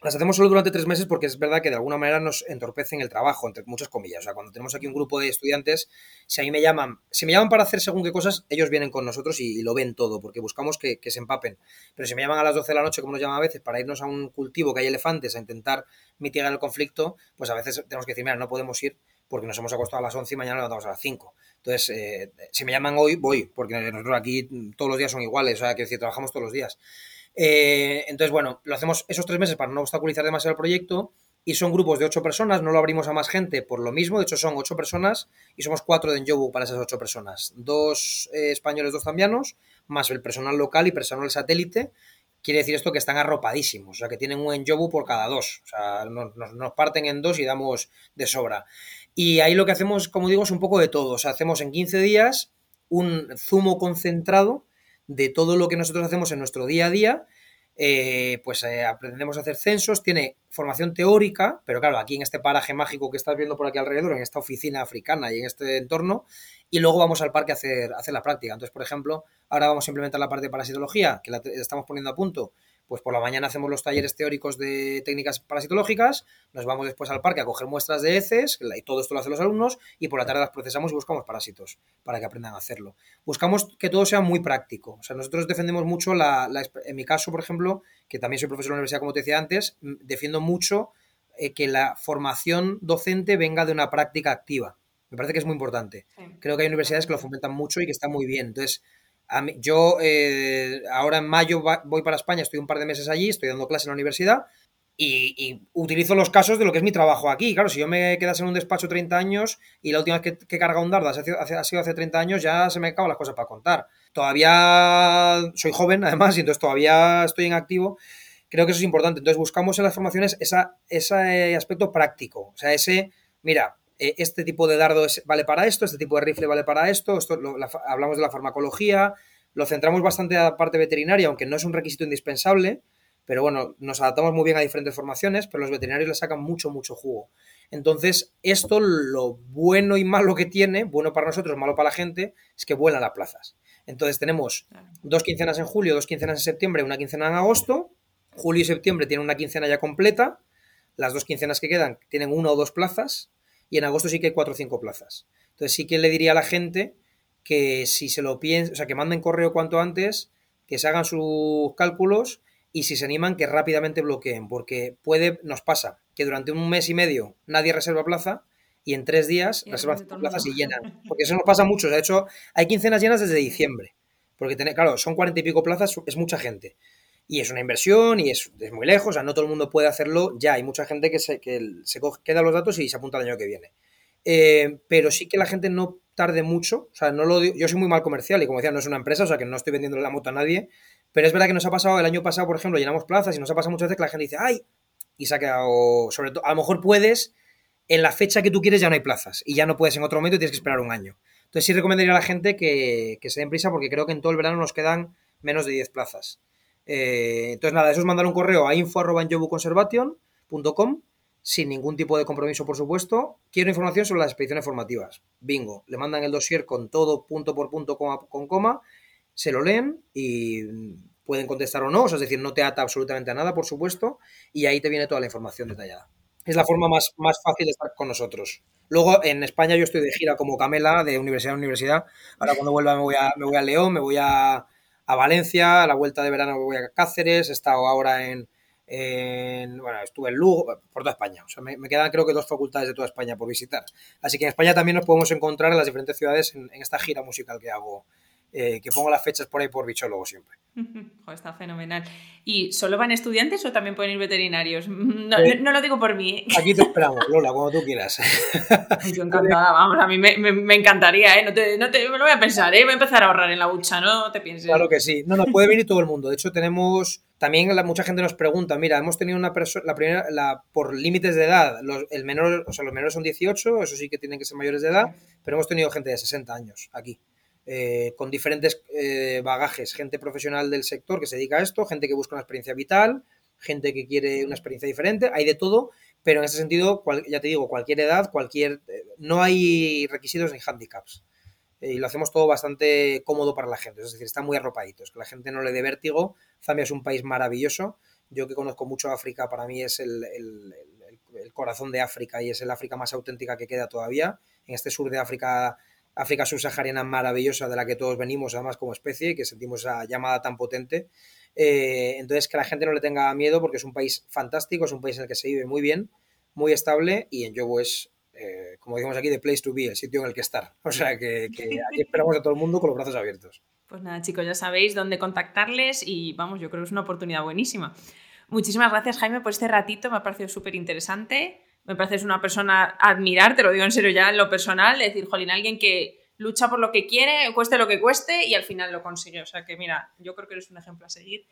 Las hacemos solo durante tres meses porque es verdad que de alguna manera nos entorpecen el trabajo, entre muchas comillas. O sea, cuando tenemos aquí un grupo de estudiantes, si a mí me llaman, si me llaman para hacer según qué cosas, ellos vienen con nosotros y, lo ven todo, porque buscamos que, se empapen. Pero si me llaman a las 12 de la noche, como nos llaman a veces, para irnos a un cultivo que hay elefantes a intentar mitigar el conflicto, pues a veces tenemos que decir, mira, no podemos ir porque nos hemos acostado a las 11 y mañana nos levantamos a las 5. Entonces, eh, si me llaman hoy, voy, porque nosotros aquí todos los días son iguales, o sea, que decir, trabajamos todos los días. Eh, entonces, bueno, lo hacemos esos tres meses para no obstaculizar demasiado el proyecto y son grupos de ocho personas, no lo abrimos a más gente por lo mismo, de hecho son ocho personas y somos cuatro de Enjobu para esas ocho personas, dos eh, españoles, dos zambianos, más el personal local y personal satélite. Quiere decir esto que están arropadísimos, o sea, que tienen un Enjobu por cada dos, o sea, nos, nos parten en dos y damos de sobra. Y ahí lo que hacemos, como digo, es un poco de todo. O sea, hacemos en 15 días un zumo concentrado de todo lo que nosotros hacemos en nuestro día a día. Eh, pues eh, aprendemos a hacer censos, tiene formación teórica, pero claro, aquí en este paraje mágico que estás viendo por aquí alrededor, en esta oficina africana y en este entorno, y luego vamos al parque a hacer, hacer la práctica. Entonces, por ejemplo, ahora vamos a implementar la parte de parasitología, que la estamos poniendo a punto, pues por la mañana hacemos los talleres teóricos de técnicas parasitológicas, nos vamos después al parque a coger muestras de heces, y todo esto lo hacen los alumnos, y por la tarde las procesamos y buscamos parásitos para que aprendan a hacerlo. Buscamos que todo sea muy práctico. O sea, nosotros defendemos mucho la, en mi caso, por ejemplo, que también soy profesor de la universidad, como te decía antes, defiendo mucho eh, que la formación docente venga de una práctica activa. Me parece que es muy importante. Creo que hay universidades que lo fomentan mucho y que está muy bien. Entonces, yo eh, ahora en mayo voy para España, estoy un par de meses allí, estoy dando clase en la universidad y, utilizo los casos de lo que es mi trabajo aquí. Claro, si yo me quedas en un despacho 30 años y la última vez que, he cargado un dardo ha sido, hace, 30 años, ya se me acaban las cosas para contar. Todavía soy joven, además, y entonces todavía estoy en activo. Creo que eso es importante. Entonces buscamos en las formaciones ese aspecto práctico. O sea, ese, mira, eh, este tipo de dardo vale para esto, este tipo de rifle vale para esto, esto hablamos de la farmacología, lo centramos bastante a la parte veterinaria, aunque no es un requisito indispensable, pero bueno, nos adaptamos muy bien a diferentes formaciones, pero los veterinarios le sacan mucho, mucho jugo. Entonces, esto lo bueno y malo que tiene, bueno para nosotros, malo para la gente, es que vuelan las plazas. Entonces tenemos dos quincenas en julio, dos quincenas en septiembre, una quincena en agosto. Julio y septiembre tienen una quincena ya completa. Las dos quincenas que quedan tienen una o dos plazas y en agosto sí que hay cuatro o cinco plazas. Entonces sí que le diría a la gente que si se lo piensa, o sea, que manden correo cuanto antes, que se hagan sus cálculos y si se animan que rápidamente bloqueen, porque puede, nos pasa que durante un mes y medio nadie reserva plaza y en tres días reservan plazas y llenan. Porque eso nos pasa mucho. De hecho, hay quincenas llenas desde diciembre. Porque, claro, son cuarenta y pico plazas, es mucha gente y es una inversión y es, muy lejos, o sea, no todo el mundo puede hacerlo ya. Hay mucha gente que se, que se queda los datos y se apunta el año que viene. Eh, pero sí que la gente no tarde mucho, o sea, no lo yo soy muy mal comercial y como decía, no es una empresa, o sea, que no estoy vendiendo la moto a nadie, pero es verdad que nos ha pasado el año pasado, por ejemplo, llenamos plazas y nos ha pasado muchas veces que la gente dice, ay, y se ha quedado, sobre todo, a lo mejor puedes, en la fecha que tú quieres ya no hay plazas y ya no puedes en otro momento y tienes que esperar un año. Entonces sí recomendaría a la gente que, que se den prisa porque creo que en todo el verano nos quedan menos de 10 plazas. Eh, entonces, nada, eso es mandar un correo a info.conservation.com sin ningún tipo de compromiso, por supuesto. Quiero información sobre las expediciones formativas. Bingo. Le mandan el dossier con todo punto por punto, con coma, se lo leen y pueden contestar o no, es decir, no te ata absolutamente a nada, por supuesto, y ahí te viene toda la información detallada. Es la forma más, más fácil de estar con nosotros. Luego, en España yo estoy de gira como Camela, de universidad a universidad. Ahora cuando vuelva me voy a, me voy a León, me voy a, a Valencia, a la vuelta de verano voy a Cáceres, he estado ahora en, bueno, estuve en Lugo, por toda España. O sea, me, quedan creo que dos facultades de toda España por visitar. Así que en España también nos podemos encontrar en las diferentes ciudades en, esta gira musical que hago, eh, que pongo las fechas por ahí por bichólogo siempre. está fenomenal. ¿Y solo van estudiantes o también pueden ir veterinarios? No, eh, lo digo por mí. Aquí te esperamos, Lola, cuando tú quieras. Yo encantada, vamos, a mí me, encantaría, ¿eh? No te, no te, me lo voy a pensar, ¿eh? Voy a empezar a ahorrar en la hucha, no te pienses. Claro que sí. No, no, puede venir todo el mundo. De hecho, tenemos también mucha gente nos pregunta, mira, hemos tenido una persona, la primera, la, por límites de edad, los, el menor, o sea, los menores son 18, eso sí que tienen que ser mayores de edad, pero hemos tenido gente de 60 años aquí, eh, con diferentes eh, bagajes, gente profesional del sector que se dedica a esto, gente que busca una experiencia vital, gente que quiere una experiencia diferente, hay de todo, pero en ese sentido, ya te digo, cualquier edad, cualquier, eh, no hay requisitos ni handicaps. Y lo hacemos todo bastante cómodo para la gente, es decir, está muy arropadito, es que la gente no le dé vértigo. Zambia es un país maravilloso, yo que conozco mucho África, para mí es el, corazón de África y es el África más auténtica que queda todavía. En este sur de África, África subsahariana maravillosa de la que todos venimos además como especie, que sentimos esa llamada tan potente. Eh, entonces, que la gente no le tenga miedo porque es un país fantástico, es un país en el que se vive muy bien, muy estable y en Yobo es eh, como decimos aquí, de place to be, el sitio en el que estar. O sea, que, aquí esperamos a todo el mundo con los brazos abiertos. Pues nada, chicos, ya sabéis dónde contactarles y vamos, yo creo que es una oportunidad buenísima. Muchísimas gracias, Jaime, por este ratito, me ha parecido súper interesante. Me pareces una persona a admirar, te lo digo en serio ya en lo personal, es decir, jolín, alguien que lucha por lo que quiere, cueste lo que cueste y al final lo consigue. O sea que mira, yo creo que eres un ejemplo a seguir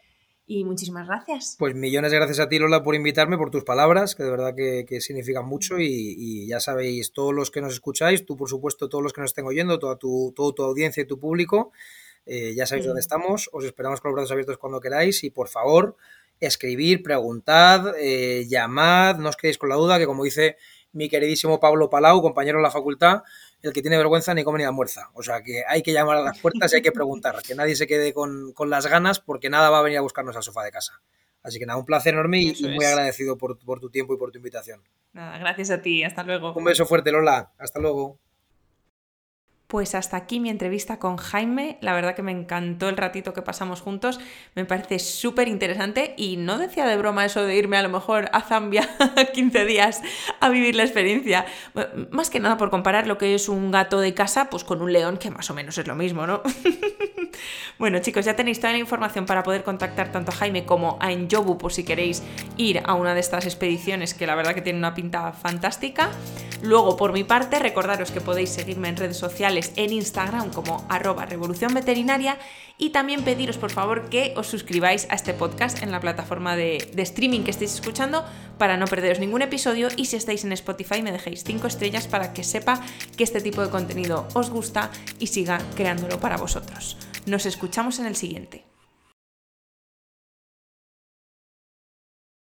y muchísimas gracias. Pues millones de gracias a ti, Lola, por invitarme, por tus palabras, que de verdad que, significan mucho. Y, ya sabéis, todos los que nos escucháis, tú, por supuesto, todos los que nos estén oyendo, toda tu, toda tu audiencia y tu público, eh, ya sabéis dónde estamos. Os esperamos con los brazos abiertos cuando queráis. Y por favor, escribir, preguntad, eh, llamad, no os quedéis con la duda, que como dice mi queridísimo Pablo Palau, compañero de la facultad, el que tiene vergüenza ni come ni almuerza. O sea que hay que llamar a las puertas y hay que preguntar, que nadie se quede con, las ganas porque nada va a venir a buscarnos al sofá de casa. Así que nada, un placer enorme y, muy agradecido por, por tu tiempo y por tu invitación. Nada, gracias a ti, hasta luego. Un beso fuerte, Lola, hasta luego. Pues hasta aquí mi entrevista con Jaime. La verdad que me encantó el ratito que pasamos juntos. Me parece súper interesante y no decía de broma eso de irme a lo mejor a Zambia 15 días a vivir la experiencia. Más que nada por comparar lo que es un gato de casa pues con un león que más o menos es lo mismo, ¿no? bueno chicos, ya tenéis toda la información para poder contactar tanto a Jaime como a Enjobu por si queréis ir a una de estas expediciones que la verdad que tiene una pinta fantástica. Luego, por mi parte, recordaros que podéis seguirme en redes en Instagram como arroba revolución veterinaria y también pediros por favor que os suscribáis a este podcast en la plataforma de, de, streaming que estéis escuchando para no perderos ningún episodio y si estáis en Spotify me dejéis 5 estrellas para que sepa que este tipo de contenido os gusta y siga creándolo para vosotros. Nos escuchamos en el siguiente.